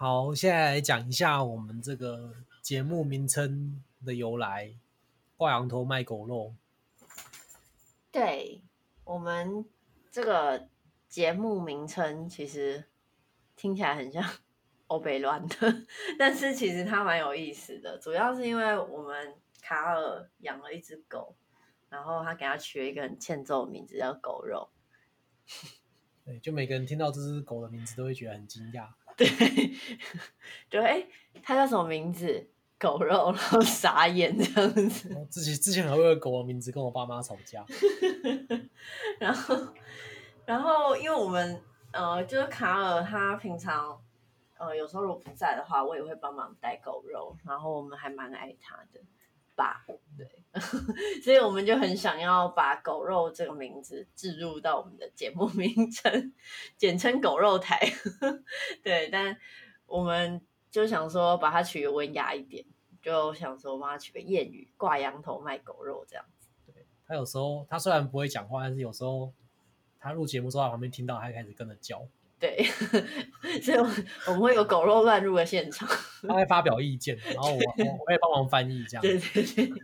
好，现在来讲一下我们这个节目名称的由来，挂羊头卖狗肉。对，我们这个节目名称其实听起来很像 欧北乱的，但是其实它蛮有意思的，主要是因为我们卡尔养了一只狗，然后他给它取了一个很欠揍的名字叫狗肉。对，就每个人听到这只狗的名字都会觉得很惊讶。对，就哎，他叫什么名字？狗肉，然后傻眼这样子。自己之前还为了狗的名字跟我爸妈吵架。然后，然后因为我们呃，就是卡尔他平常呃有时候如果不在的话，我也会帮忙带狗肉。然后我们还蛮爱他的。吧，对，所以我们就很想要把“狗肉”这个名字置入到我们的节目名称，简称“狗肉台”。对，但我们就想说把它取文雅一点，就想说帮它取个谚语，“挂羊头卖狗肉”这样子。对，他有时候他虽然不会讲话，但是有时候他录节目之后，在旁边听到，他开始跟着叫。对，所以我们会有狗肉乱入的现场，他会发表意见，然后我我会帮忙翻译这样。对对对。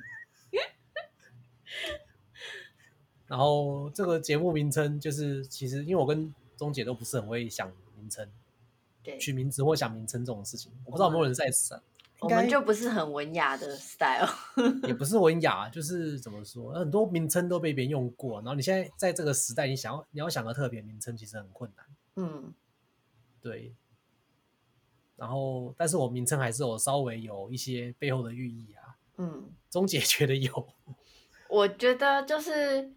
然后这个节目名称就是，其实因为我跟钟姐都不是很会想名称，对，取名字或想名称这种事情，我不知道有没有人在想。我们就不是很文雅的 style，也不是文雅，就是怎么说，很多名称都被别人用过，然后你现在在这个时代，你想要你要想个特别名称，其实很困难。嗯，对。然后，但是我名称还是有稍微有一些背后的寓意啊。嗯，钟姐觉得有。我觉得就是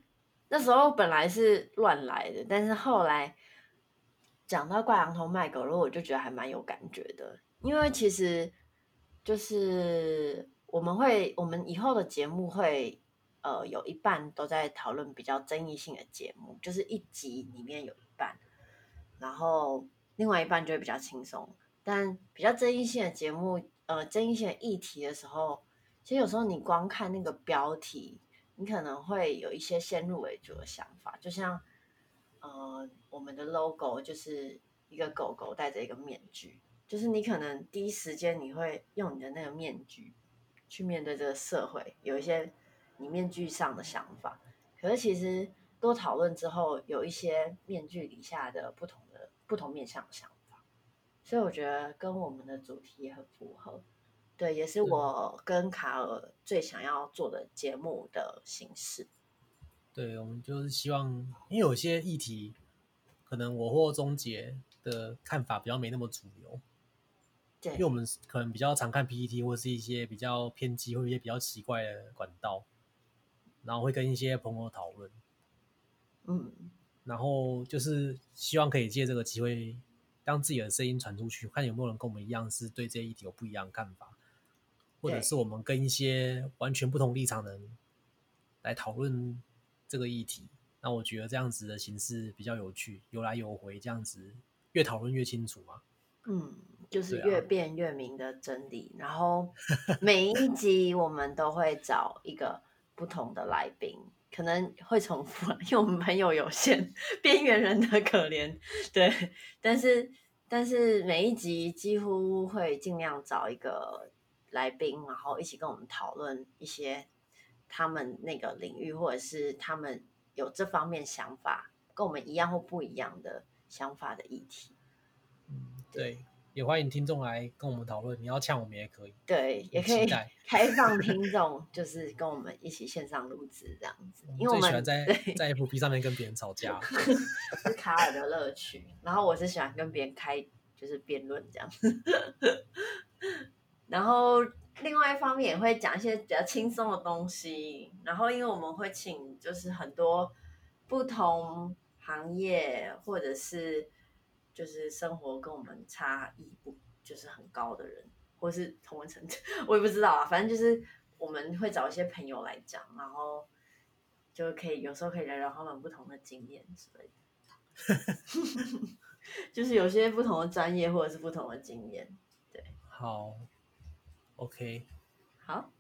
那时候本来是乱来的，但是后来讲到挂羊头卖狗肉，我就觉得还蛮有感觉的。因为其实就是我们会，我们以后的节目会呃有一半都在讨论比较争议性的节目，就是一集里面有一半。然后另外一半就会比较轻松，但比较争议性的节目，呃，争议性的议题的时候，其实有时候你光看那个标题，你可能会有一些先入为主的想法，就像，呃，我们的 logo 就是一个狗狗戴着一个面具，就是你可能第一时间你会用你的那个面具去面对这个社会，有一些你面具上的想法，可是其实多讨论之后，有一些面具底下的不同。不同面向的想法，所以我觉得跟我们的主题也很符合。对，也是我跟卡尔最想要做的节目的形式。对，我们就是希望，因为有些议题，可能我或钟杰的看法比较没那么主流。对，因为我们可能比较常看 PPT 或是一些比较偏激或一些比较奇怪的管道，然后会跟一些朋友讨论。嗯。然后就是希望可以借这个机会，让自己的声音传出去，看有没有人跟我们一样是对这一题有不一样的看法，或者是我们跟一些完全不同立场的人来讨论这个议题。那我觉得这样子的形式比较有趣，有来有回，这样子越讨论越清楚嘛。嗯，就是越辩越明的真理。啊、然后每一集我们都会找一个不同的来宾。可能会重复，因为我们朋友有限，边缘人的可怜，对。但是，但是每一集几乎会尽量找一个来宾，然后一起跟我们讨论一些他们那个领域，或者是他们有这方面想法，跟我们一样或不一样的想法的议题。嗯，对。也欢迎听众来跟我们讨论，你要呛我们也可以。对，也可以开放听众，就是跟我们一起线上录制这样子。因为我们喜欢在在 FB 上面跟别人吵架，是卡尔的乐趣。然后我是喜欢跟别人开就是辩论这样子。然后另外一方面也会讲一些比较轻松的东西。然后因为我们会请就是很多不同行业或者是。就是生活跟我们差异不就是很高的人，或是同文层，我也不知道啊。反正就是我们会找一些朋友来讲，然后就可以有时候可以聊聊他们不同的经验之类的。就是有些不同的专业或者是不同的经验，对。好，OK，好。